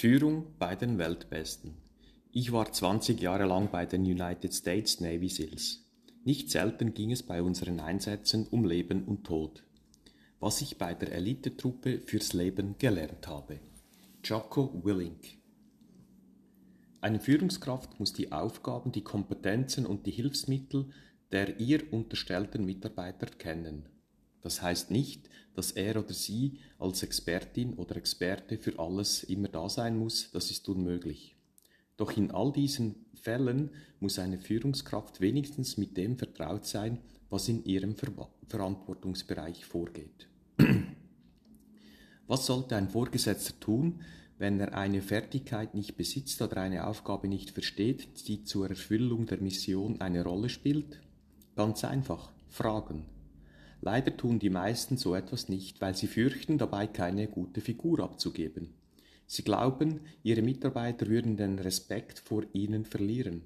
Führung bei den Weltbesten. Ich war 20 Jahre lang bei den United States Navy SEALs. Nicht selten ging es bei unseren Einsätzen um Leben und Tod. Was ich bei der Elitetruppe fürs Leben gelernt habe. Jocko Willink Eine Führungskraft muss die Aufgaben, die Kompetenzen und die Hilfsmittel der ihr unterstellten Mitarbeiter kennen. Das heißt nicht, dass er oder sie als Expertin oder Experte für alles immer da sein muss, das ist unmöglich. Doch in all diesen Fällen muss eine Führungskraft wenigstens mit dem vertraut sein, was in ihrem Ver Verantwortungsbereich vorgeht. was sollte ein Vorgesetzter tun, wenn er eine Fertigkeit nicht besitzt oder eine Aufgabe nicht versteht, die zur Erfüllung der Mission eine Rolle spielt? Ganz einfach, fragen. Leider tun die meisten so etwas nicht, weil sie fürchten, dabei keine gute Figur abzugeben. Sie glauben, ihre Mitarbeiter würden den Respekt vor ihnen verlieren.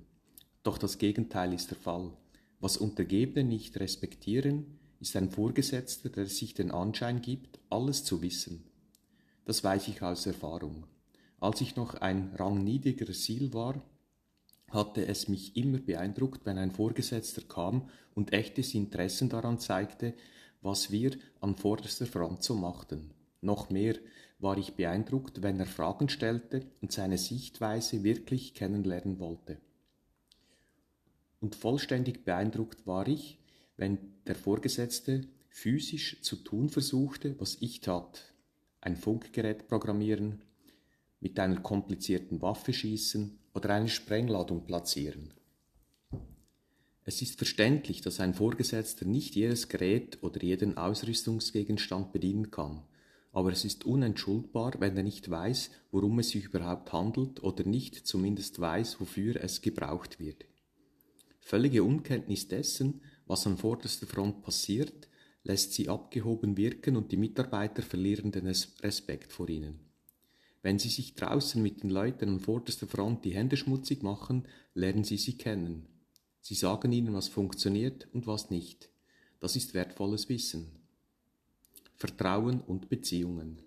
Doch das Gegenteil ist der Fall. Was Untergebene nicht respektieren, ist ein Vorgesetzter, der sich den Anschein gibt, alles zu wissen. Das weiß ich aus Erfahrung. Als ich noch ein rangniedriger Ziel war, hatte es mich immer beeindruckt, wenn ein Vorgesetzter kam und echtes Interesse daran zeigte, was wir an vorderster Front so machten. Noch mehr war ich beeindruckt, wenn er Fragen stellte und seine Sichtweise wirklich kennenlernen wollte. Und vollständig beeindruckt war ich, wenn der Vorgesetzte physisch zu tun versuchte, was ich tat. Ein Funkgerät programmieren, mit einer komplizierten Waffe schießen oder eine Sprengladung platzieren. Es ist verständlich, dass ein Vorgesetzter nicht jedes Gerät oder jeden Ausrüstungsgegenstand bedienen kann, aber es ist unentschuldbar, wenn er nicht weiß, worum es sich überhaupt handelt oder nicht zumindest weiß, wofür es gebraucht wird. Völlige Unkenntnis dessen, was an vorderster Front passiert, lässt sie abgehoben wirken und die Mitarbeiter verlieren den Respekt vor ihnen. Wenn Sie sich draußen mit den Leuten an vorderster Front die Hände schmutzig machen, lernen Sie sie kennen. Sie sagen ihnen, was funktioniert und was nicht. Das ist wertvolles Wissen. Vertrauen und Beziehungen.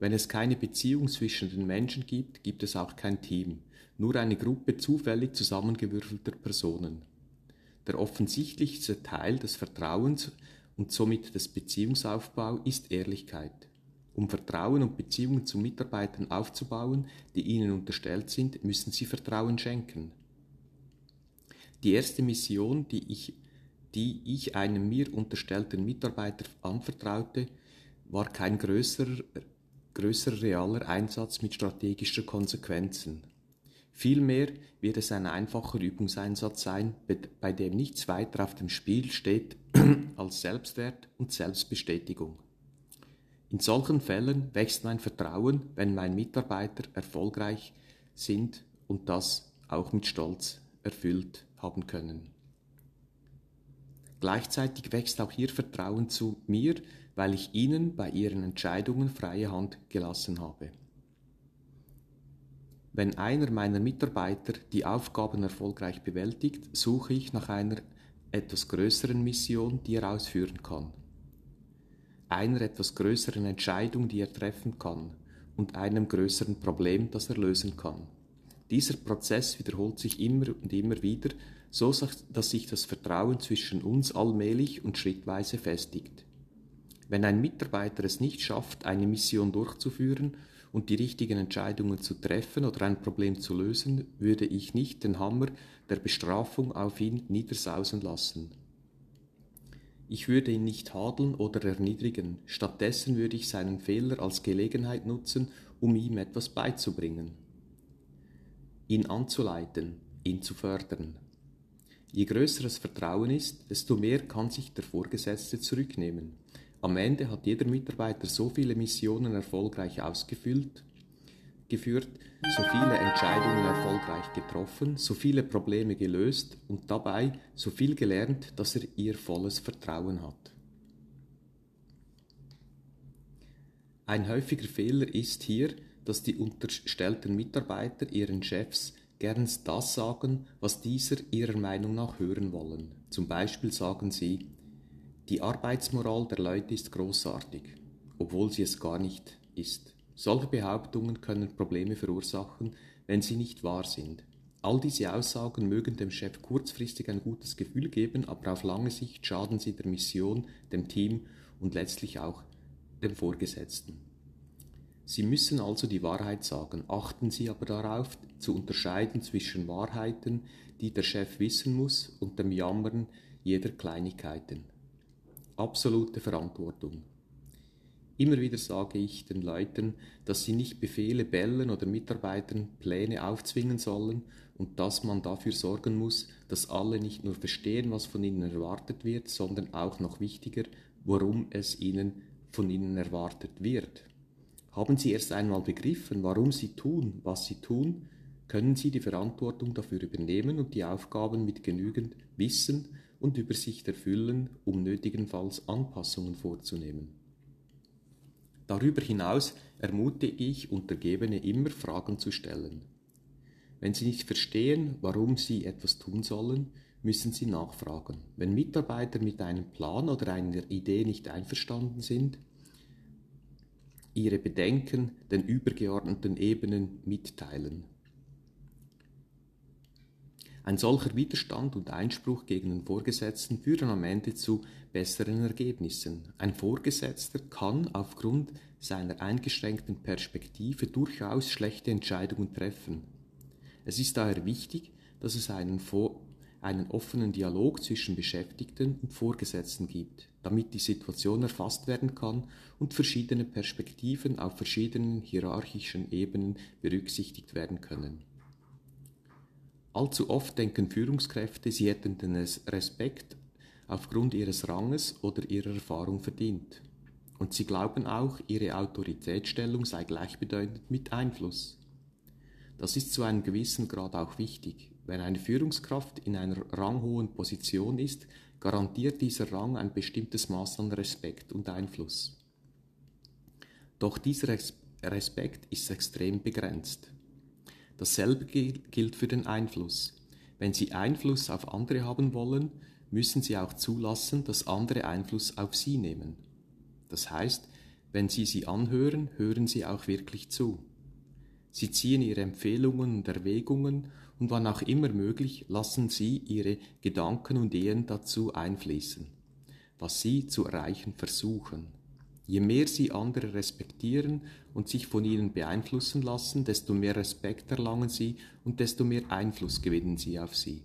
Wenn es keine Beziehung zwischen den Menschen gibt, gibt es auch kein Team, nur eine Gruppe zufällig zusammengewürfelter Personen. Der offensichtlichste Teil des Vertrauens und somit des Beziehungsaufbaus ist Ehrlichkeit. Um Vertrauen und Beziehungen zu Mitarbeitern aufzubauen, die ihnen unterstellt sind, müssen sie Vertrauen schenken. Die erste Mission, die ich, die ich einem mir unterstellten Mitarbeiter anvertraute, war kein größerer, größerer realer Einsatz mit strategischer Konsequenzen. Vielmehr wird es ein einfacher Übungseinsatz sein, bei dem nichts weiter auf dem Spiel steht als Selbstwert und Selbstbestätigung. In solchen Fällen wächst mein Vertrauen, wenn meine Mitarbeiter erfolgreich sind und das auch mit Stolz erfüllt haben können. Gleichzeitig wächst auch ihr Vertrauen zu mir, weil ich ihnen bei ihren Entscheidungen freie Hand gelassen habe. Wenn einer meiner Mitarbeiter die Aufgaben erfolgreich bewältigt, suche ich nach einer etwas größeren Mission, die er ausführen kann einer etwas größeren Entscheidung, die er treffen kann, und einem größeren Problem, das er lösen kann. Dieser Prozess wiederholt sich immer und immer wieder, so dass sich das Vertrauen zwischen uns allmählich und schrittweise festigt. Wenn ein Mitarbeiter es nicht schafft, eine Mission durchzuführen und die richtigen Entscheidungen zu treffen oder ein Problem zu lösen, würde ich nicht den Hammer der Bestrafung auf ihn niedersausen lassen. Ich würde ihn nicht tadeln oder erniedrigen, stattdessen würde ich seinen Fehler als Gelegenheit nutzen, um ihm etwas beizubringen. Ihn anzuleiten, ihn zu fördern. Je größer das Vertrauen ist, desto mehr kann sich der Vorgesetzte zurücknehmen. Am Ende hat jeder Mitarbeiter so viele Missionen erfolgreich ausgefüllt, geführt, so viele Entscheidungen erfolgreich getroffen, so viele Probleme gelöst und dabei so viel gelernt, dass er ihr volles Vertrauen hat. Ein häufiger Fehler ist hier, dass die unterstellten Mitarbeiter ihren Chefs gern das sagen, was dieser ihrer Meinung nach hören wollen. Zum Beispiel sagen sie, die Arbeitsmoral der Leute ist großartig, obwohl sie es gar nicht ist. Solche Behauptungen können Probleme verursachen, wenn sie nicht wahr sind. All diese Aussagen mögen dem Chef kurzfristig ein gutes Gefühl geben, aber auf lange Sicht schaden sie der Mission, dem Team und letztlich auch dem Vorgesetzten. Sie müssen also die Wahrheit sagen, achten Sie aber darauf, zu unterscheiden zwischen Wahrheiten, die der Chef wissen muss, und dem Jammern jeder Kleinigkeiten. Absolute Verantwortung. Immer wieder sage ich den Leuten, dass sie nicht Befehle bellen oder Mitarbeitern Pläne aufzwingen sollen und dass man dafür sorgen muss, dass alle nicht nur verstehen, was von ihnen erwartet wird, sondern auch noch wichtiger, warum es ihnen von ihnen erwartet wird. Haben Sie erst einmal begriffen, warum Sie tun, was Sie tun, können Sie die Verantwortung dafür übernehmen und die Aufgaben mit genügend Wissen und Übersicht erfüllen, um nötigenfalls Anpassungen vorzunehmen. Darüber hinaus ermutige ich Untergebene immer Fragen zu stellen. Wenn sie nicht verstehen, warum sie etwas tun sollen, müssen sie nachfragen. Wenn Mitarbeiter mit einem Plan oder einer Idee nicht einverstanden sind, ihre Bedenken den übergeordneten Ebenen mitteilen. Ein solcher Widerstand und Einspruch gegen den Vorgesetzten führen am Ende zu besseren Ergebnissen. Ein Vorgesetzter kann aufgrund seiner eingeschränkten Perspektive durchaus schlechte Entscheidungen treffen. Es ist daher wichtig, dass es einen, einen offenen Dialog zwischen Beschäftigten und Vorgesetzten gibt, damit die Situation erfasst werden kann und verschiedene Perspektiven auf verschiedenen hierarchischen Ebenen berücksichtigt werden können. Allzu oft denken Führungskräfte, sie hätten den Respekt aufgrund ihres Ranges oder ihrer Erfahrung verdient. Und sie glauben auch, ihre Autoritätsstellung sei gleichbedeutend mit Einfluss. Das ist zu einem gewissen Grad auch wichtig. Wenn eine Führungskraft in einer ranghohen Position ist, garantiert dieser Rang ein bestimmtes Maß an Respekt und Einfluss. Doch dieser Respekt ist extrem begrenzt. Dasselbe gilt für den Einfluss. Wenn Sie Einfluss auf andere haben wollen, müssen Sie auch zulassen, dass andere Einfluss auf Sie nehmen. Das heißt, wenn Sie sie anhören, hören Sie auch wirklich zu. Sie ziehen Ihre Empfehlungen und Erwägungen und wann auch immer möglich lassen Sie Ihre Gedanken und Ideen dazu einfließen, was Sie zu erreichen versuchen. Je mehr sie andere respektieren und sich von ihnen beeinflussen lassen, desto mehr Respekt erlangen sie und desto mehr Einfluss gewinnen sie auf sie.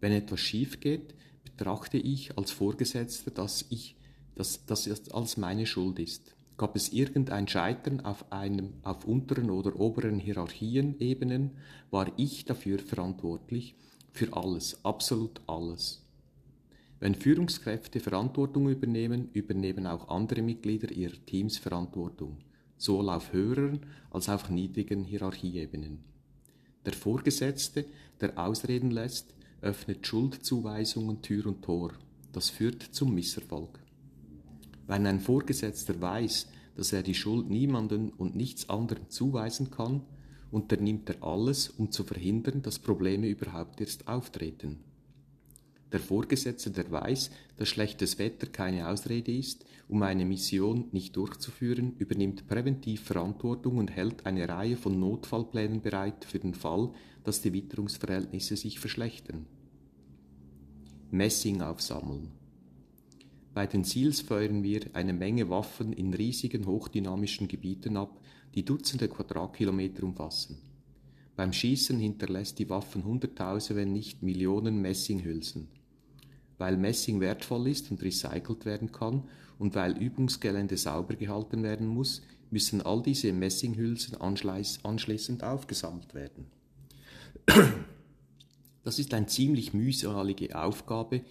Wenn etwas schief geht, betrachte ich als Vorgesetzter, dass ich, dass, es als meine Schuld ist. Gab es irgendein Scheitern auf einem, auf unteren oder oberen Hierarchienebenen, war ich dafür verantwortlich, für alles, absolut alles. Wenn Führungskräfte Verantwortung übernehmen, übernehmen auch andere Mitglieder ihrer Teams Verantwortung, sowohl auf höheren als auch niedrigen Hierarchieebenen. Der Vorgesetzte, der ausreden lässt, öffnet Schuldzuweisungen Tür und Tor. Das führt zum Misserfolg. Wenn ein Vorgesetzter weiß, dass er die Schuld niemanden und nichts anderem zuweisen kann, unternimmt er alles, um zu verhindern, dass Probleme überhaupt erst auftreten. Der Vorgesetzte, der weiß, dass schlechtes Wetter keine Ausrede ist, um eine Mission nicht durchzuführen, übernimmt präventiv Verantwortung und hält eine Reihe von Notfallplänen bereit für den Fall, dass die Witterungsverhältnisse sich verschlechtern. Messing aufsammeln. Bei den Seals feuern wir eine Menge Waffen in riesigen hochdynamischen Gebieten ab, die Dutzende Quadratkilometer umfassen. Beim Schießen hinterlässt die Waffen Hunderttausende, wenn nicht Millionen Messinghülsen. Weil Messing wertvoll ist und recycelt werden kann und weil Übungsgelände sauber gehalten werden muss, müssen all diese Messinghülsen anschließend aufgesammelt werden. Das ist eine ziemlich mühselige Aufgabe,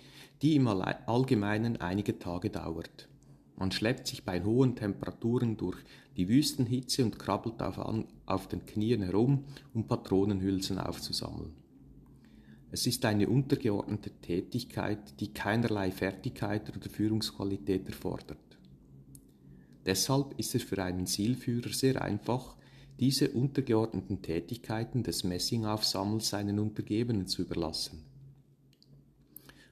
die im Allgemeinen einige Tage dauert. Man schleppt sich bei hohen Temperaturen durch die Wüstenhitze und krabbelt auf, auf den Knien herum, um Patronenhülsen aufzusammeln. Es ist eine untergeordnete Tätigkeit, die keinerlei Fertigkeit oder Führungsqualität erfordert. Deshalb ist es für einen Zielführer sehr einfach, diese untergeordneten Tätigkeiten des Messingaufsammels seinen Untergebenen zu überlassen.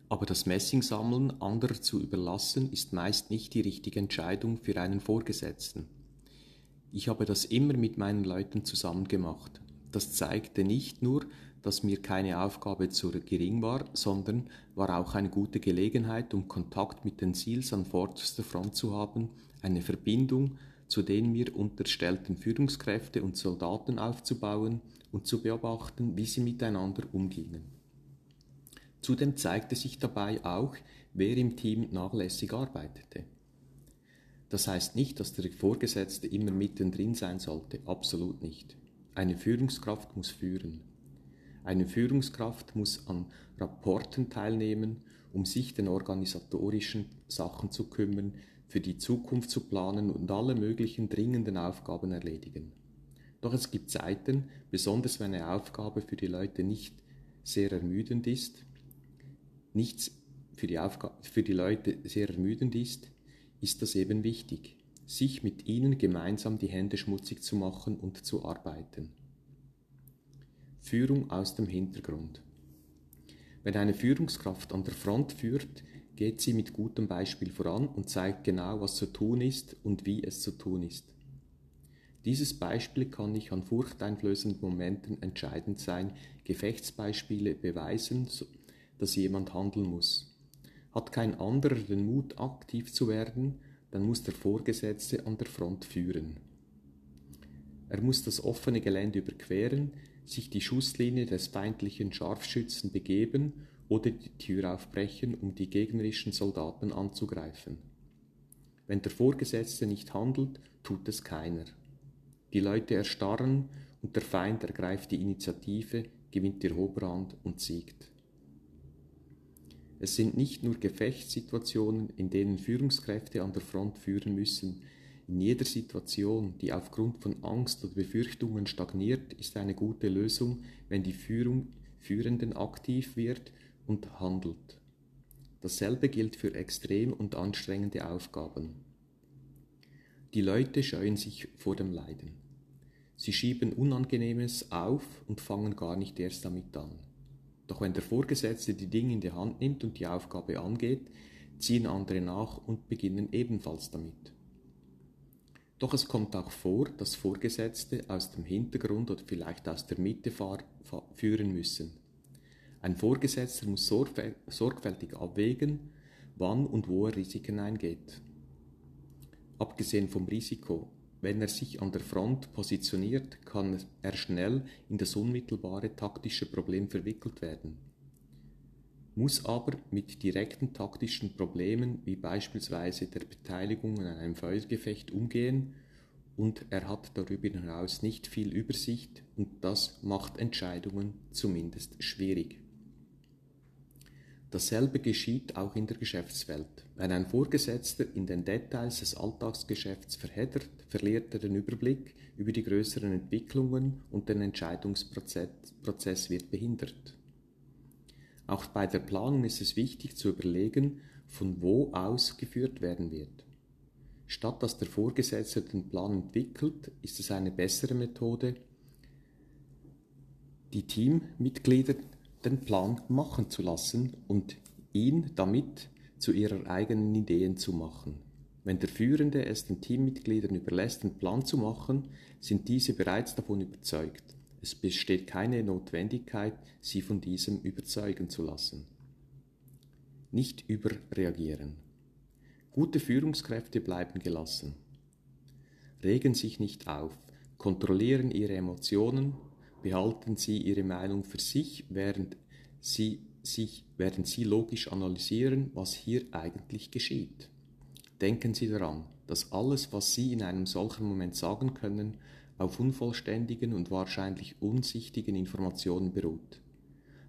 Aber das Messingsammeln anderer zu überlassen, ist meist nicht die richtige Entscheidung für einen Vorgesetzten. Ich habe das immer mit meinen Leuten zusammen gemacht. Das zeigte nicht nur, dass mir keine Aufgabe zu gering war, sondern war auch eine gute Gelegenheit, um Kontakt mit den Seals an vorderster Front zu haben, eine Verbindung zu den mir unterstellten Führungskräfte und Soldaten aufzubauen und zu beobachten, wie sie miteinander umgingen. Zudem zeigte sich dabei auch, wer im Team nachlässig arbeitete. Das heißt nicht, dass der Vorgesetzte immer mittendrin sein sollte, absolut nicht. Eine Führungskraft muss führen. Eine Führungskraft muss an Rapporten teilnehmen, um sich den organisatorischen Sachen zu kümmern, für die Zukunft zu planen und alle möglichen dringenden Aufgaben erledigen. Doch es gibt Zeiten, besonders wenn eine Aufgabe für die Leute nicht sehr ermüdend ist, nichts für die, Aufga für die Leute sehr ermüdend ist, ist das eben wichtig, sich mit ihnen gemeinsam die Hände schmutzig zu machen und zu arbeiten. Führung aus dem Hintergrund. Wenn eine Führungskraft an der Front führt, geht sie mit gutem Beispiel voran und zeigt genau, was zu tun ist und wie es zu tun ist. Dieses Beispiel kann nicht an furchteinflößenden Momenten entscheidend sein, Gefechtsbeispiele beweisen, dass jemand handeln muss. Hat kein anderer den Mut, aktiv zu werden, dann muss der Vorgesetzte an der Front führen. Er muss das offene Gelände überqueren, sich die Schusslinie des feindlichen Scharfschützen begeben oder die Tür aufbrechen, um die gegnerischen Soldaten anzugreifen. Wenn der Vorgesetzte nicht handelt, tut es keiner. Die Leute erstarren und der Feind ergreift die Initiative, gewinnt die Oberhand und siegt. Es sind nicht nur Gefechtssituationen, in denen Führungskräfte an der Front führen müssen. In jeder Situation, die aufgrund von Angst oder Befürchtungen stagniert, ist eine gute Lösung, wenn die Führung Führenden aktiv wird und handelt. Dasselbe gilt für extrem und anstrengende Aufgaben. Die Leute scheuen sich vor dem Leiden. Sie schieben Unangenehmes auf und fangen gar nicht erst damit an. Doch wenn der Vorgesetzte die Dinge in die Hand nimmt und die Aufgabe angeht, ziehen andere nach und beginnen ebenfalls damit. Doch es kommt auch vor, dass Vorgesetzte aus dem Hintergrund oder vielleicht aus der Mitte führen müssen. Ein Vorgesetzter muss sorgfältig abwägen, wann und wo er Risiken eingeht. Abgesehen vom Risiko wenn er sich an der Front positioniert, kann er schnell in das unmittelbare taktische Problem verwickelt werden, muss aber mit direkten taktischen Problemen wie beispielsweise der Beteiligung an einem Feuergefecht umgehen und er hat darüber hinaus nicht viel Übersicht und das macht Entscheidungen zumindest schwierig. Dasselbe geschieht auch in der Geschäftswelt. Wenn ein Vorgesetzter in den Details des Alltagsgeschäfts verheddert, verliert er den Überblick über die größeren Entwicklungen und der Entscheidungsprozess wird behindert. Auch bei der Planung ist es wichtig zu überlegen, von wo aus geführt werden wird. Statt dass der Vorgesetzte den Plan entwickelt, ist es eine bessere Methode, die Teammitglieder den Plan machen zu lassen und ihn damit zu ihrer eigenen Ideen zu machen. Wenn der Führende es den Teammitgliedern überlässt, den Plan zu machen, sind diese bereits davon überzeugt. Es besteht keine Notwendigkeit, sie von diesem überzeugen zu lassen. Nicht überreagieren. Gute Führungskräfte bleiben gelassen. Regen sich nicht auf, kontrollieren ihre Emotionen, behalten Sie Ihre Meinung für sich, während Sie, sich, während Sie logisch analysieren, was hier eigentlich geschieht. Denken Sie daran, dass alles, was Sie in einem solchen Moment sagen können, auf unvollständigen und wahrscheinlich unsichtigen Informationen beruht.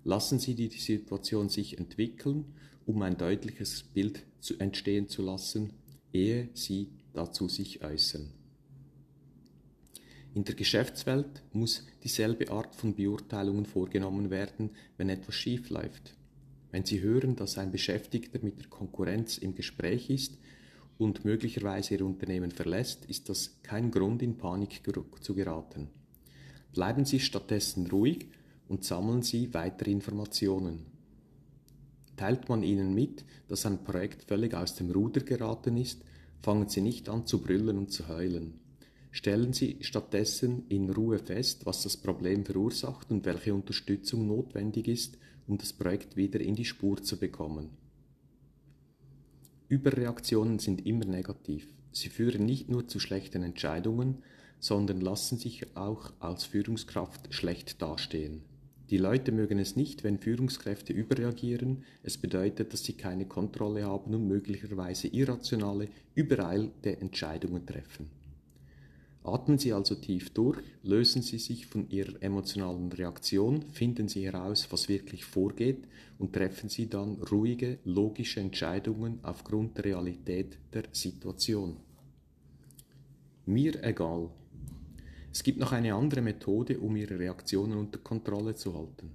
Lassen Sie die Situation sich entwickeln, um ein deutliches Bild zu entstehen zu lassen, ehe Sie dazu sich äußern. In der Geschäftswelt muss dieselbe Art von Beurteilungen vorgenommen werden, wenn etwas schief läuft. Wenn Sie hören, dass ein Beschäftigter mit der Konkurrenz im Gespräch ist und möglicherweise Ihr Unternehmen verlässt, ist das kein Grund, in Panik zu geraten. Bleiben Sie stattdessen ruhig und sammeln Sie weitere Informationen. Teilt man Ihnen mit, dass ein Projekt völlig aus dem Ruder geraten ist, fangen Sie nicht an zu brüllen und zu heulen. Stellen Sie stattdessen in Ruhe fest, was das Problem verursacht und welche Unterstützung notwendig ist, um das Projekt wieder in die Spur zu bekommen. Überreaktionen sind immer negativ. Sie führen nicht nur zu schlechten Entscheidungen, sondern lassen sich auch als Führungskraft schlecht dastehen. Die Leute mögen es nicht, wenn Führungskräfte überreagieren. Es bedeutet, dass sie keine Kontrolle haben und möglicherweise irrationale, übereilte Entscheidungen treffen. Atmen Sie also tief durch, lösen Sie sich von Ihrer emotionalen Reaktion, finden Sie heraus, was wirklich vorgeht und treffen Sie dann ruhige, logische Entscheidungen aufgrund der Realität der Situation. Mir egal. Es gibt noch eine andere Methode, um Ihre Reaktionen unter Kontrolle zu halten.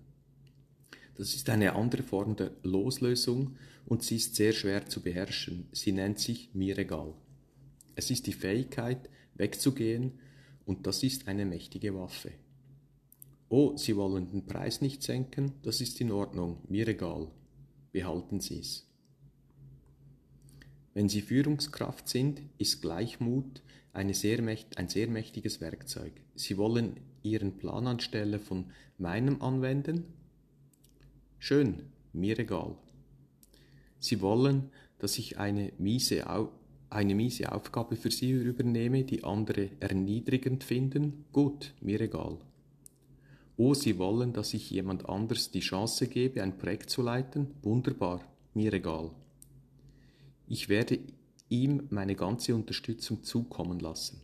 Das ist eine andere Form der Loslösung und sie ist sehr schwer zu beherrschen. Sie nennt sich mir egal. Es ist die Fähigkeit, wegzugehen, und das ist eine mächtige Waffe. Oh, Sie wollen den Preis nicht senken, das ist in Ordnung, mir egal. Behalten Sie es. Wenn Sie Führungskraft sind, ist Gleichmut sehr ein sehr mächtiges Werkzeug. Sie wollen Ihren Plan anstelle von meinem anwenden? Schön, mir egal. Sie wollen, dass ich eine miese eine miese Aufgabe für sie übernehme, die andere erniedrigend finden, gut, mir egal. Oh, sie wollen, dass ich jemand anders die Chance gebe, ein Projekt zu leiten, wunderbar, mir egal. Ich werde ihm meine ganze Unterstützung zukommen lassen.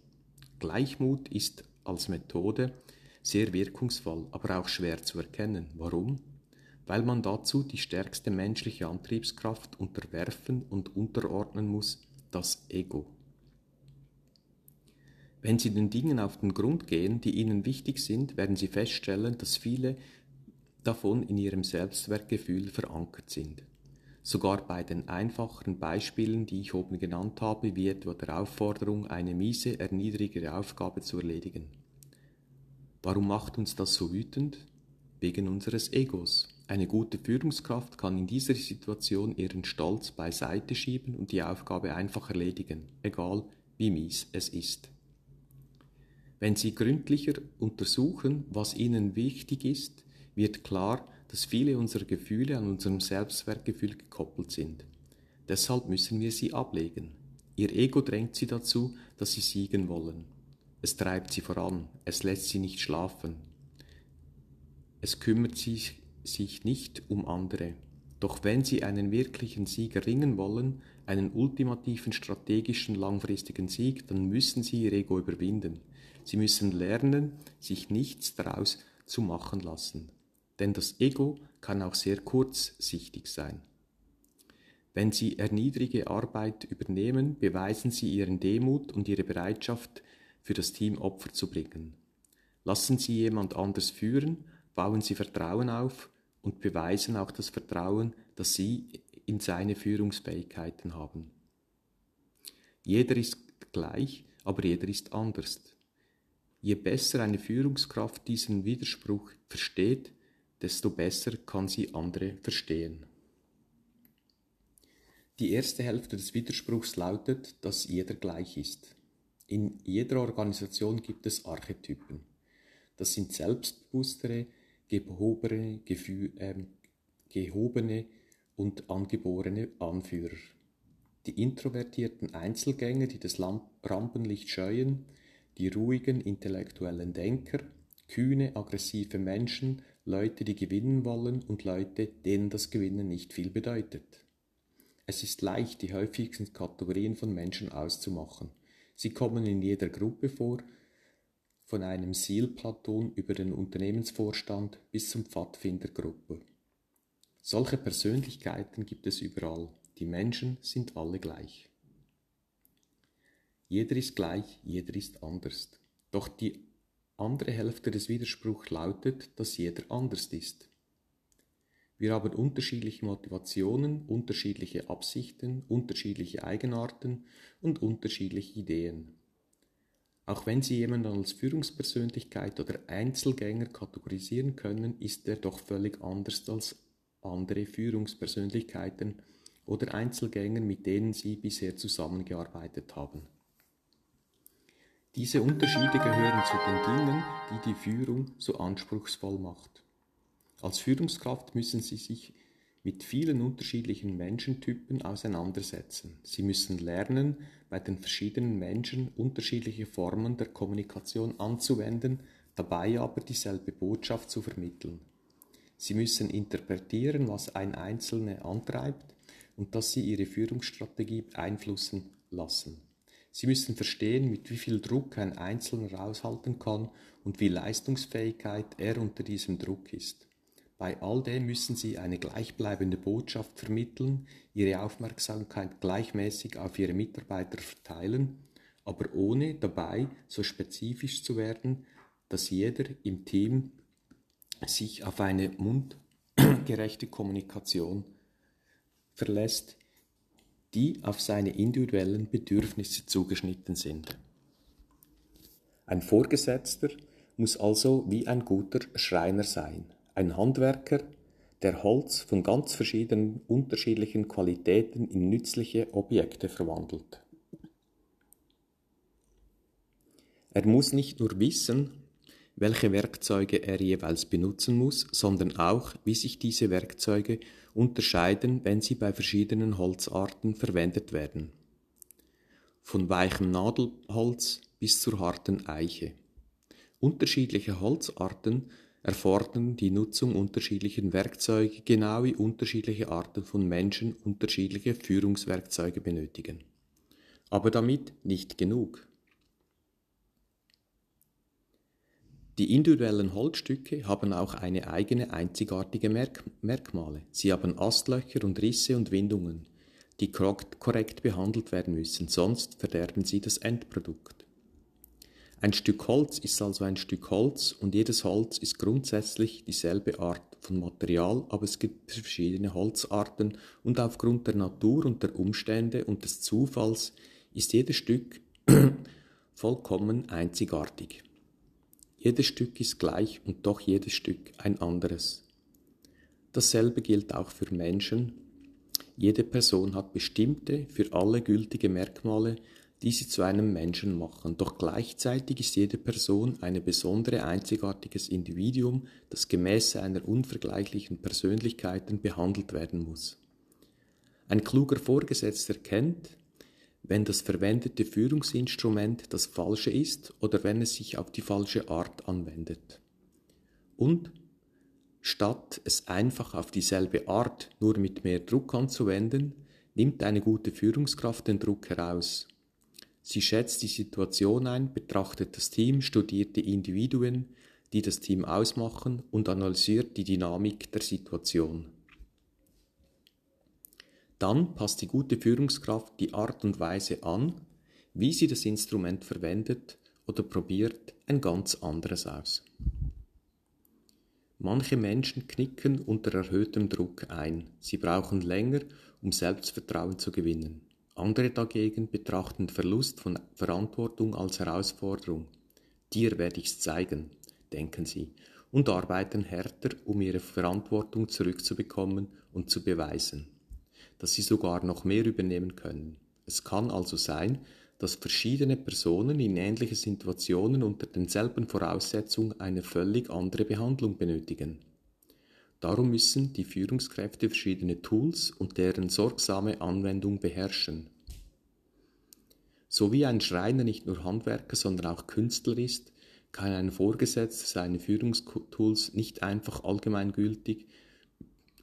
Gleichmut ist als Methode sehr wirkungsvoll, aber auch schwer zu erkennen. Warum? Weil man dazu die stärkste menschliche Antriebskraft unterwerfen und unterordnen muss, das Ego. Wenn Sie den Dingen auf den Grund gehen, die Ihnen wichtig sind, werden Sie feststellen, dass viele davon in Ihrem Selbstwertgefühl verankert sind. Sogar bei den einfacheren Beispielen, die ich oben genannt habe, wie etwa der Aufforderung, eine miese, erniedrigere Aufgabe zu erledigen. Warum macht uns das so wütend? Wegen unseres Egos. Eine gute Führungskraft kann in dieser Situation ihren Stolz beiseite schieben und die Aufgabe einfach erledigen, egal wie mies es ist. Wenn Sie gründlicher untersuchen, was Ihnen wichtig ist, wird klar, dass viele unserer Gefühle an unserem Selbstwertgefühl gekoppelt sind. Deshalb müssen wir sie ablegen. Ihr Ego drängt sie dazu, dass sie siegen wollen. Es treibt sie voran, es lässt sie nicht schlafen. Es kümmert sich sich nicht um andere. Doch wenn sie einen wirklichen Sieg erringen wollen, einen ultimativen strategischen langfristigen Sieg, dann müssen sie ihr Ego überwinden. Sie müssen lernen, sich nichts daraus zu machen lassen. Denn das Ego kann auch sehr kurzsichtig sein. Wenn Sie erniedrige Arbeit übernehmen, beweisen Sie Ihren Demut und Ihre Bereitschaft, für das Team Opfer zu bringen. Lassen Sie jemand anders führen, bauen Sie Vertrauen auf und beweisen auch das Vertrauen, das sie in seine Führungsfähigkeiten haben. Jeder ist gleich, aber jeder ist anders. Je besser eine Führungskraft diesen Widerspruch versteht, desto besser kann sie andere verstehen. Die erste Hälfte des Widerspruchs lautet, dass jeder gleich ist. In jeder Organisation gibt es Archetypen. Das sind selbstbewusstere, gehobene, äh, gehobene und angeborene Anführer. Die introvertierten Einzelgänger, die das Rampenlicht scheuen, die ruhigen intellektuellen Denker, kühne, aggressive Menschen, Leute, die gewinnen wollen und Leute, denen das Gewinnen nicht viel bedeutet. Es ist leicht, die häufigsten Kategorien von Menschen auszumachen. Sie kommen in jeder Gruppe vor von einem SEAL-Platoon über den Unternehmensvorstand bis zum Pfadfindergruppe. Solche Persönlichkeiten gibt es überall. Die Menschen sind alle gleich. Jeder ist gleich, jeder ist anders. Doch die andere Hälfte des Widerspruchs lautet, dass jeder anders ist. Wir haben unterschiedliche Motivationen, unterschiedliche Absichten, unterschiedliche Eigenarten und unterschiedliche Ideen. Auch wenn Sie jemanden als Führungspersönlichkeit oder Einzelgänger kategorisieren können, ist er doch völlig anders als andere Führungspersönlichkeiten oder Einzelgänger, mit denen Sie bisher zusammengearbeitet haben. Diese Unterschiede gehören zu den Dingen, die die Führung so anspruchsvoll macht. Als Führungskraft müssen Sie sich mit vielen unterschiedlichen Menschentypen auseinandersetzen. Sie müssen lernen, bei den verschiedenen Menschen unterschiedliche Formen der Kommunikation anzuwenden, dabei aber dieselbe Botschaft zu vermitteln. Sie müssen interpretieren, was ein Einzelne antreibt und dass sie ihre Führungsstrategie beeinflussen lassen. Sie müssen verstehen, mit wie viel Druck ein Einzelner aushalten kann und wie leistungsfähigkeit er unter diesem Druck ist. Bei all dem müssen sie eine gleichbleibende Botschaft vermitteln, ihre Aufmerksamkeit gleichmäßig auf ihre Mitarbeiter verteilen, aber ohne dabei so spezifisch zu werden, dass jeder im Team sich auf eine mundgerechte Kommunikation verlässt, die auf seine individuellen Bedürfnisse zugeschnitten sind. Ein Vorgesetzter muss also wie ein guter Schreiner sein ein Handwerker, der Holz von ganz verschiedenen unterschiedlichen Qualitäten in nützliche Objekte verwandelt. Er muss nicht nur wissen, welche Werkzeuge er jeweils benutzen muss, sondern auch, wie sich diese Werkzeuge unterscheiden, wenn sie bei verschiedenen Holzarten verwendet werden. Von weichem Nadelholz bis zur harten Eiche. Unterschiedliche Holzarten erfordern die Nutzung unterschiedlicher Werkzeuge genau wie unterschiedliche Arten von Menschen unterschiedliche Führungswerkzeuge benötigen. Aber damit nicht genug. Die individuellen Holzstücke haben auch eine eigene einzigartige Merk Merkmale. Sie haben Astlöcher und Risse und Windungen, die korrekt behandelt werden müssen, sonst verderben sie das Endprodukt. Ein Stück Holz ist also ein Stück Holz und jedes Holz ist grundsätzlich dieselbe Art von Material, aber es gibt verschiedene Holzarten und aufgrund der Natur und der Umstände und des Zufalls ist jedes Stück vollkommen einzigartig. Jedes Stück ist gleich und doch jedes Stück ein anderes. Dasselbe gilt auch für Menschen. Jede Person hat bestimmte, für alle gültige Merkmale, die sie zu einem Menschen machen, doch gleichzeitig ist jede Person ein besondere, einzigartiges Individuum, das gemäß seiner unvergleichlichen Persönlichkeiten behandelt werden muss. Ein kluger Vorgesetzter kennt, wenn das verwendete Führungsinstrument das falsche ist oder wenn es sich auf die falsche Art anwendet. Und statt es einfach auf dieselbe Art nur mit mehr Druck anzuwenden, nimmt eine gute Führungskraft den Druck heraus Sie schätzt die Situation ein, betrachtet das Team, studiert die Individuen, die das Team ausmachen und analysiert die Dynamik der Situation. Dann passt die gute Führungskraft die Art und Weise an, wie sie das Instrument verwendet oder probiert ein ganz anderes aus. Manche Menschen knicken unter erhöhtem Druck ein. Sie brauchen länger, um Selbstvertrauen zu gewinnen. Andere dagegen betrachten Verlust von Verantwortung als Herausforderung. Dir werde ich's zeigen, denken sie, und arbeiten härter, um ihre Verantwortung zurückzubekommen und zu beweisen, dass sie sogar noch mehr übernehmen können. Es kann also sein, dass verschiedene Personen in ähnlichen Situationen unter denselben Voraussetzungen eine völlig andere Behandlung benötigen. Darum müssen die Führungskräfte verschiedene Tools und deren sorgsame Anwendung beherrschen. So wie ein Schreiner nicht nur Handwerker, sondern auch Künstler ist, kann ein Vorgesetzter seine Führungstools nicht einfach allgemeingültig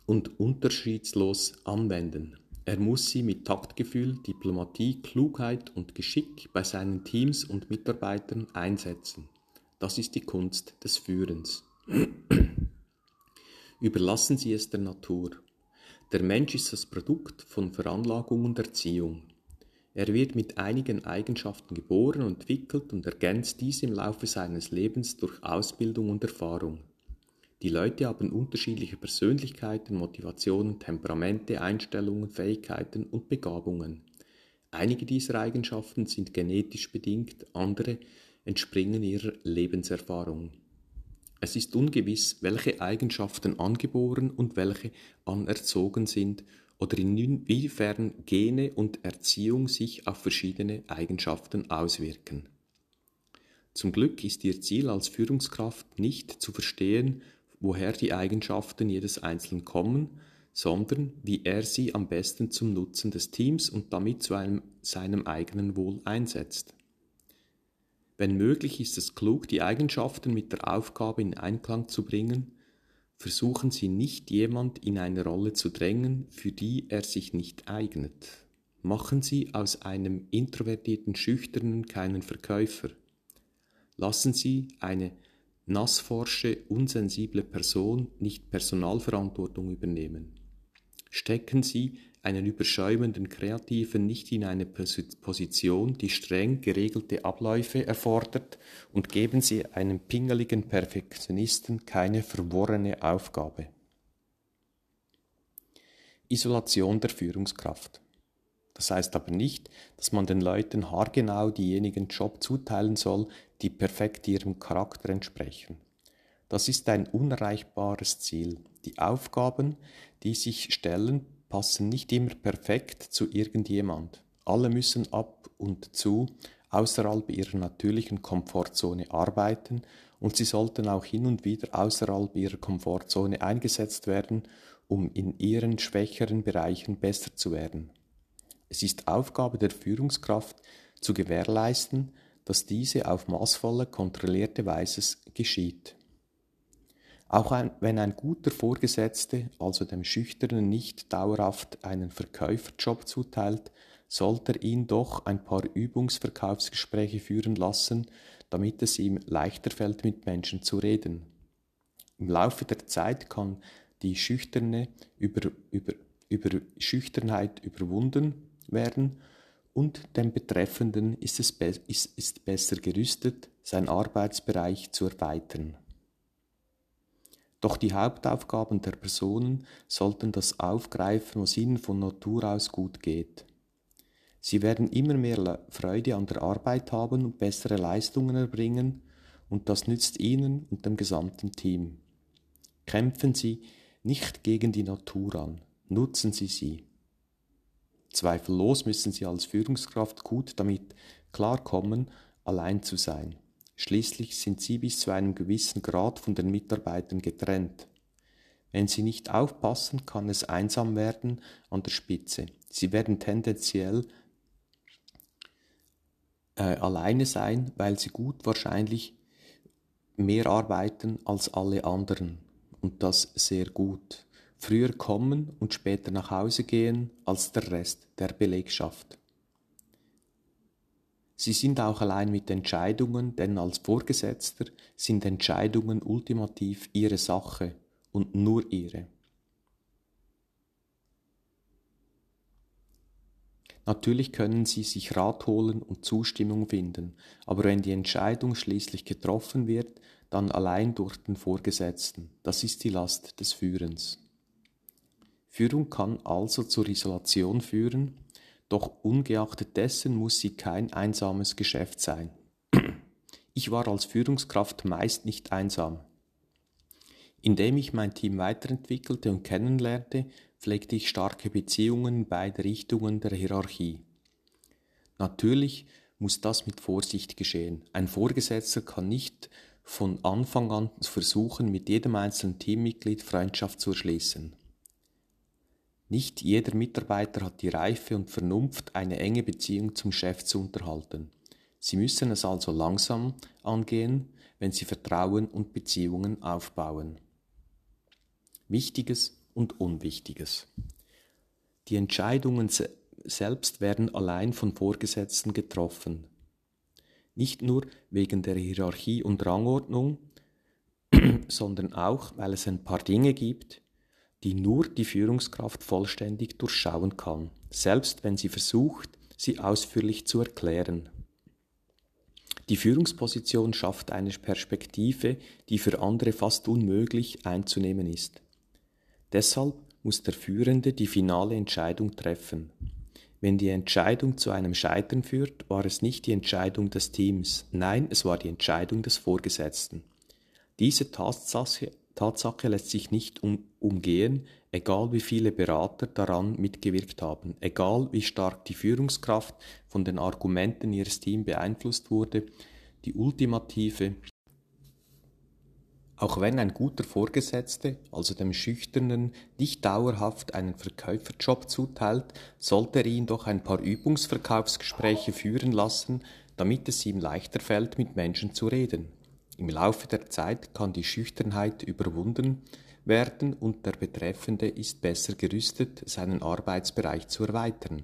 und unterschiedslos anwenden. Er muss sie mit Taktgefühl, Diplomatie, Klugheit und Geschick bei seinen Teams und Mitarbeitern einsetzen. Das ist die Kunst des Führens. Überlassen Sie es der Natur. Der Mensch ist das Produkt von Veranlagung und Erziehung. Er wird mit einigen Eigenschaften geboren entwickelt und ergänzt diese im Laufe seines Lebens durch Ausbildung und Erfahrung. Die Leute haben unterschiedliche Persönlichkeiten, Motivationen, Temperamente, Einstellungen, Fähigkeiten und Begabungen. Einige dieser Eigenschaften sind genetisch bedingt, andere entspringen ihrer Lebenserfahrung. Es ist ungewiss, welche Eigenschaften angeboren und welche anerzogen sind oder inwiefern Gene und Erziehung sich auf verschiedene Eigenschaften auswirken. Zum Glück ist Ihr Ziel als Führungskraft nicht zu verstehen, woher die Eigenschaften jedes Einzelnen kommen, sondern wie er sie am besten zum Nutzen des Teams und damit zu einem, seinem eigenen Wohl einsetzt. Wenn möglich ist es klug, die Eigenschaften mit der Aufgabe in Einklang zu bringen, versuchen Sie nicht jemand in eine Rolle zu drängen, für die er sich nicht eignet. Machen Sie aus einem introvertierten Schüchternen keinen Verkäufer. Lassen Sie eine nassforsche, unsensible Person nicht Personalverantwortung übernehmen. Stecken Sie einen überschäumenden Kreativen nicht in eine Position, die streng geregelte Abläufe erfordert, und geben Sie einem pingeligen Perfektionisten keine verworrene Aufgabe. Isolation der Führungskraft. Das heißt aber nicht, dass man den Leuten haargenau diejenigen Job zuteilen soll, die perfekt ihrem Charakter entsprechen. Das ist ein unerreichbares Ziel. Die Aufgaben, die sich stellen, passen nicht immer perfekt zu irgendjemand. Alle müssen ab und zu außerhalb ihrer natürlichen Komfortzone arbeiten und sie sollten auch hin und wieder außerhalb ihrer Komfortzone eingesetzt werden, um in ihren schwächeren Bereichen besser zu werden. Es ist Aufgabe der Führungskraft zu gewährleisten, dass diese auf maßvolle, kontrollierte Weise geschieht. Auch ein, wenn ein guter Vorgesetzte, also dem Schüchternen, nicht dauerhaft einen Verkäuferjob zuteilt, sollte er ihn doch ein paar Übungsverkaufsgespräche führen lassen, damit es ihm leichter fällt, mit Menschen zu reden. Im Laufe der Zeit kann die Schüchterne über, über, über Schüchternheit überwunden werden und dem Betreffenden ist es be ist, ist besser gerüstet, sein Arbeitsbereich zu erweitern. Doch die Hauptaufgaben der Personen sollten das aufgreifen, was ihnen von Natur aus gut geht. Sie werden immer mehr Freude an der Arbeit haben und bessere Leistungen erbringen, und das nützt Ihnen und dem gesamten Team. Kämpfen Sie nicht gegen die Natur an, nutzen Sie sie. Zweifellos müssen Sie als Führungskraft gut damit klarkommen, allein zu sein. Schließlich sind Sie bis zu einem gewissen Grad von den Mitarbeitern getrennt. Wenn Sie nicht aufpassen, kann es einsam werden an der Spitze. Sie werden tendenziell äh, alleine sein, weil Sie gut wahrscheinlich mehr arbeiten als alle anderen. Und das sehr gut früher kommen und später nach Hause gehen als der Rest der Belegschaft. Sie sind auch allein mit Entscheidungen, denn als Vorgesetzter sind Entscheidungen ultimativ ihre Sache und nur ihre. Natürlich können Sie sich Rat holen und Zustimmung finden, aber wenn die Entscheidung schließlich getroffen wird, dann allein durch den Vorgesetzten. Das ist die Last des Führens. Führung kann also zur Isolation führen, doch ungeachtet dessen muss sie kein einsames Geschäft sein. Ich war als Führungskraft meist nicht einsam. Indem ich mein Team weiterentwickelte und kennenlernte, pflegte ich starke Beziehungen in beide Richtungen der Hierarchie. Natürlich muss das mit Vorsicht geschehen. Ein Vorgesetzter kann nicht von Anfang an versuchen, mit jedem einzelnen Teammitglied Freundschaft zu erschließen. Nicht jeder Mitarbeiter hat die Reife und Vernunft, eine enge Beziehung zum Chef zu unterhalten. Sie müssen es also langsam angehen, wenn Sie Vertrauen und Beziehungen aufbauen. Wichtiges und Unwichtiges. Die Entscheidungen selbst werden allein von Vorgesetzten getroffen. Nicht nur wegen der Hierarchie und Rangordnung, sondern auch, weil es ein paar Dinge gibt, die nur die Führungskraft vollständig durchschauen kann, selbst wenn sie versucht, sie ausführlich zu erklären. Die Führungsposition schafft eine Perspektive, die für andere fast unmöglich einzunehmen ist. Deshalb muss der Führende die finale Entscheidung treffen. Wenn die Entscheidung zu einem Scheitern führt, war es nicht die Entscheidung des Teams, nein, es war die Entscheidung des Vorgesetzten. Diese Tatsache Tatsache lässt sich nicht um, umgehen, egal wie viele Berater daran mitgewirkt haben, egal wie stark die Führungskraft von den Argumenten ihres Teams beeinflusst wurde, die ultimative auch wenn ein guter Vorgesetzte, also dem Schüchternen, nicht dauerhaft einen Verkäuferjob zuteilt, sollte er ihn doch ein paar Übungsverkaufsgespräche führen lassen, damit es ihm leichter fällt, mit Menschen zu reden. Im Laufe der Zeit kann die Schüchternheit überwunden werden und der Betreffende ist besser gerüstet, seinen Arbeitsbereich zu erweitern.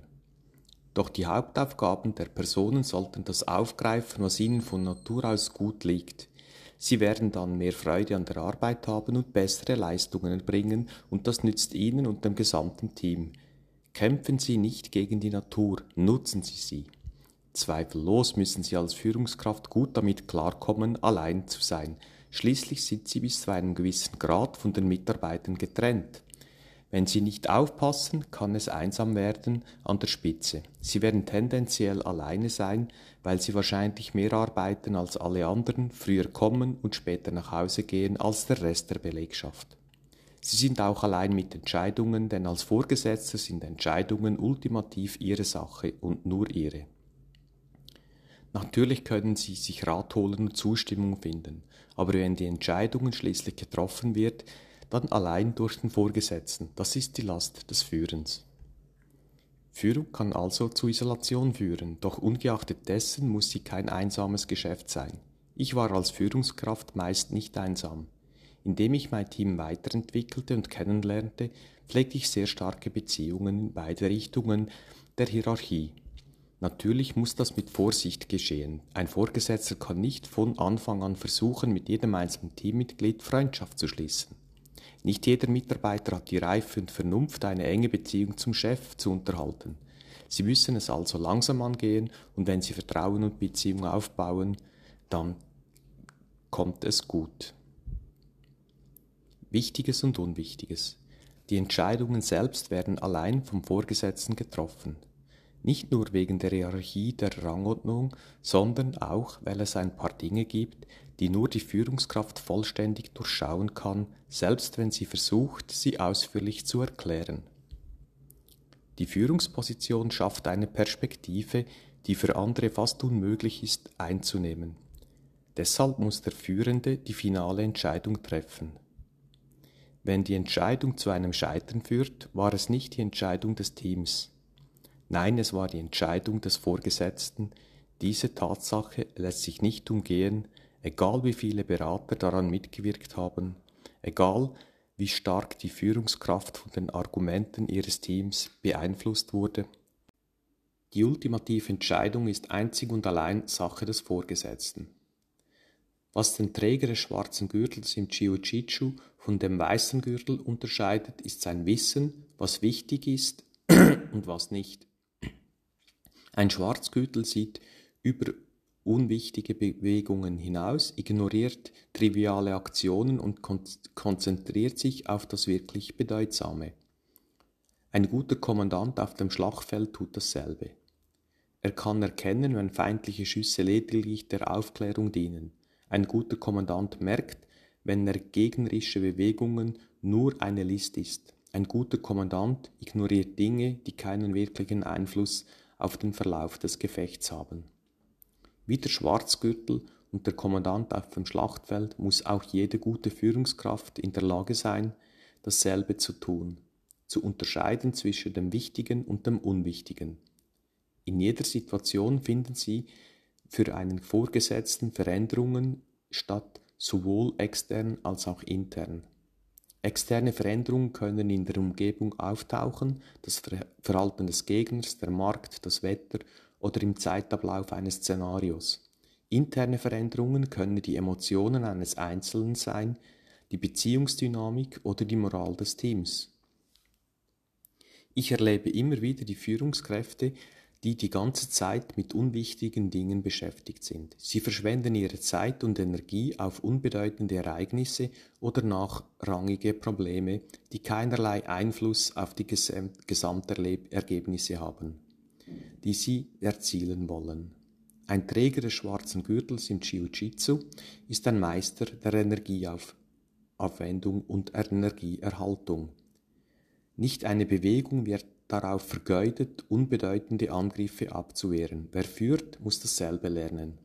Doch die Hauptaufgaben der Personen sollten das aufgreifen, was ihnen von Natur aus gut liegt. Sie werden dann mehr Freude an der Arbeit haben und bessere Leistungen erbringen, und das nützt Ihnen und dem gesamten Team. Kämpfen Sie nicht gegen die Natur, nutzen Sie sie. Zweifellos müssen Sie als Führungskraft gut damit klarkommen, allein zu sein. Schließlich sind Sie bis zu einem gewissen Grad von den Mitarbeitern getrennt. Wenn Sie nicht aufpassen, kann es einsam werden an der Spitze. Sie werden tendenziell alleine sein, weil Sie wahrscheinlich mehr arbeiten als alle anderen, früher kommen und später nach Hause gehen als der Rest der Belegschaft. Sie sind auch allein mit Entscheidungen, denn als Vorgesetzter sind Entscheidungen ultimativ Ihre Sache und nur Ihre. Natürlich können Sie sich Rat holen und Zustimmung finden, aber wenn die Entscheidung schließlich getroffen wird, dann allein durch den Vorgesetzten. Das ist die Last des Führens. Führung kann also zu Isolation führen, doch ungeachtet dessen muss sie kein einsames Geschäft sein. Ich war als Führungskraft meist nicht einsam. Indem ich mein Team weiterentwickelte und kennenlernte, pflegte ich sehr starke Beziehungen in beide Richtungen der Hierarchie. Natürlich muss das mit Vorsicht geschehen. Ein Vorgesetzter kann nicht von Anfang an versuchen, mit jedem einzelnen Teammitglied Freundschaft zu schließen. Nicht jeder Mitarbeiter hat die Reife und Vernunft, eine enge Beziehung zum Chef zu unterhalten. Sie müssen es also langsam angehen und wenn Sie Vertrauen und Beziehung aufbauen, dann kommt es gut. Wichtiges und Unwichtiges. Die Entscheidungen selbst werden allein vom Vorgesetzten getroffen. Nicht nur wegen der Hierarchie der Rangordnung, sondern auch, weil es ein paar Dinge gibt, die nur die Führungskraft vollständig durchschauen kann, selbst wenn sie versucht, sie ausführlich zu erklären. Die Führungsposition schafft eine Perspektive, die für andere fast unmöglich ist einzunehmen. Deshalb muss der Führende die finale Entscheidung treffen. Wenn die Entscheidung zu einem Scheitern führt, war es nicht die Entscheidung des Teams. Nein, es war die Entscheidung des Vorgesetzten. Diese Tatsache lässt sich nicht umgehen, egal wie viele Berater daran mitgewirkt haben, egal wie stark die Führungskraft von den Argumenten ihres Teams beeinflusst wurde. Die ultimative Entscheidung ist einzig und allein Sache des Vorgesetzten. Was den Träger des schwarzen Gürtels im Jiu-Jitsu von dem weißen Gürtel unterscheidet, ist sein Wissen, was wichtig ist und was nicht. Ein Schwarzgürtel sieht über unwichtige Bewegungen hinaus, ignoriert triviale Aktionen und konzentriert sich auf das wirklich Bedeutsame. Ein guter Kommandant auf dem Schlachtfeld tut dasselbe. Er kann erkennen, wenn feindliche Schüsse lediglich der Aufklärung dienen. Ein guter Kommandant merkt, wenn er gegnerische Bewegungen nur eine List ist. Ein guter Kommandant ignoriert Dinge, die keinen wirklichen Einfluss auf den Verlauf des Gefechts haben. Wie der Schwarzgürtel und der Kommandant auf dem Schlachtfeld muss auch jede gute Führungskraft in der Lage sein, dasselbe zu tun, zu unterscheiden zwischen dem Wichtigen und dem Unwichtigen. In jeder Situation finden Sie für einen Vorgesetzten Veränderungen statt, sowohl extern als auch intern. Externe Veränderungen können in der Umgebung auftauchen, das Verhalten des Gegners, der Markt, das Wetter oder im Zeitablauf eines Szenarios. Interne Veränderungen können die Emotionen eines Einzelnen sein, die Beziehungsdynamik oder die Moral des Teams. Ich erlebe immer wieder die Führungskräfte, die die ganze Zeit mit unwichtigen Dingen beschäftigt sind. Sie verschwenden ihre Zeit und Energie auf unbedeutende Ereignisse oder nachrangige Probleme, die keinerlei Einfluss auf die Gesamtergebnisse haben, die sie erzielen wollen. Ein Träger des schwarzen Gürtels im Jiu-Jitsu ist ein Meister der Energieaufwendung und Energieerhaltung. Nicht eine Bewegung wird darauf vergeudet, unbedeutende Angriffe abzuwehren. Wer führt, muss dasselbe lernen.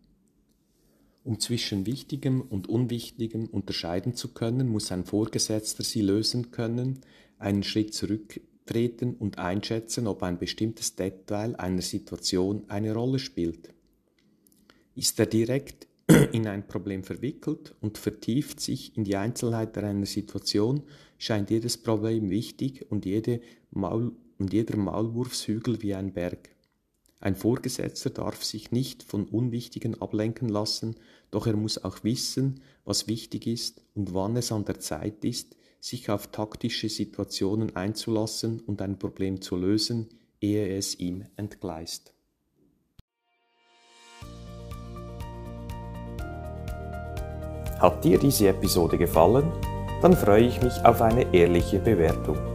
Um zwischen Wichtigem und Unwichtigem unterscheiden zu können, muss ein Vorgesetzter sie lösen können, einen Schritt zurücktreten und einschätzen, ob ein bestimmtes Detail einer Situation eine Rolle spielt. Ist er direkt in ein Problem verwickelt und vertieft sich in die Einzelheiten einer Situation, scheint jedes Problem wichtig und, jede Maul und jeder Maulwurfshügel wie ein Berg. Ein Vorgesetzter darf sich nicht von Unwichtigen ablenken lassen, doch er muss auch wissen, was wichtig ist und wann es an der Zeit ist, sich auf taktische Situationen einzulassen und ein Problem zu lösen, ehe es ihm entgleist. Hat dir diese Episode gefallen? Dann freue ich mich auf eine ehrliche Bewertung.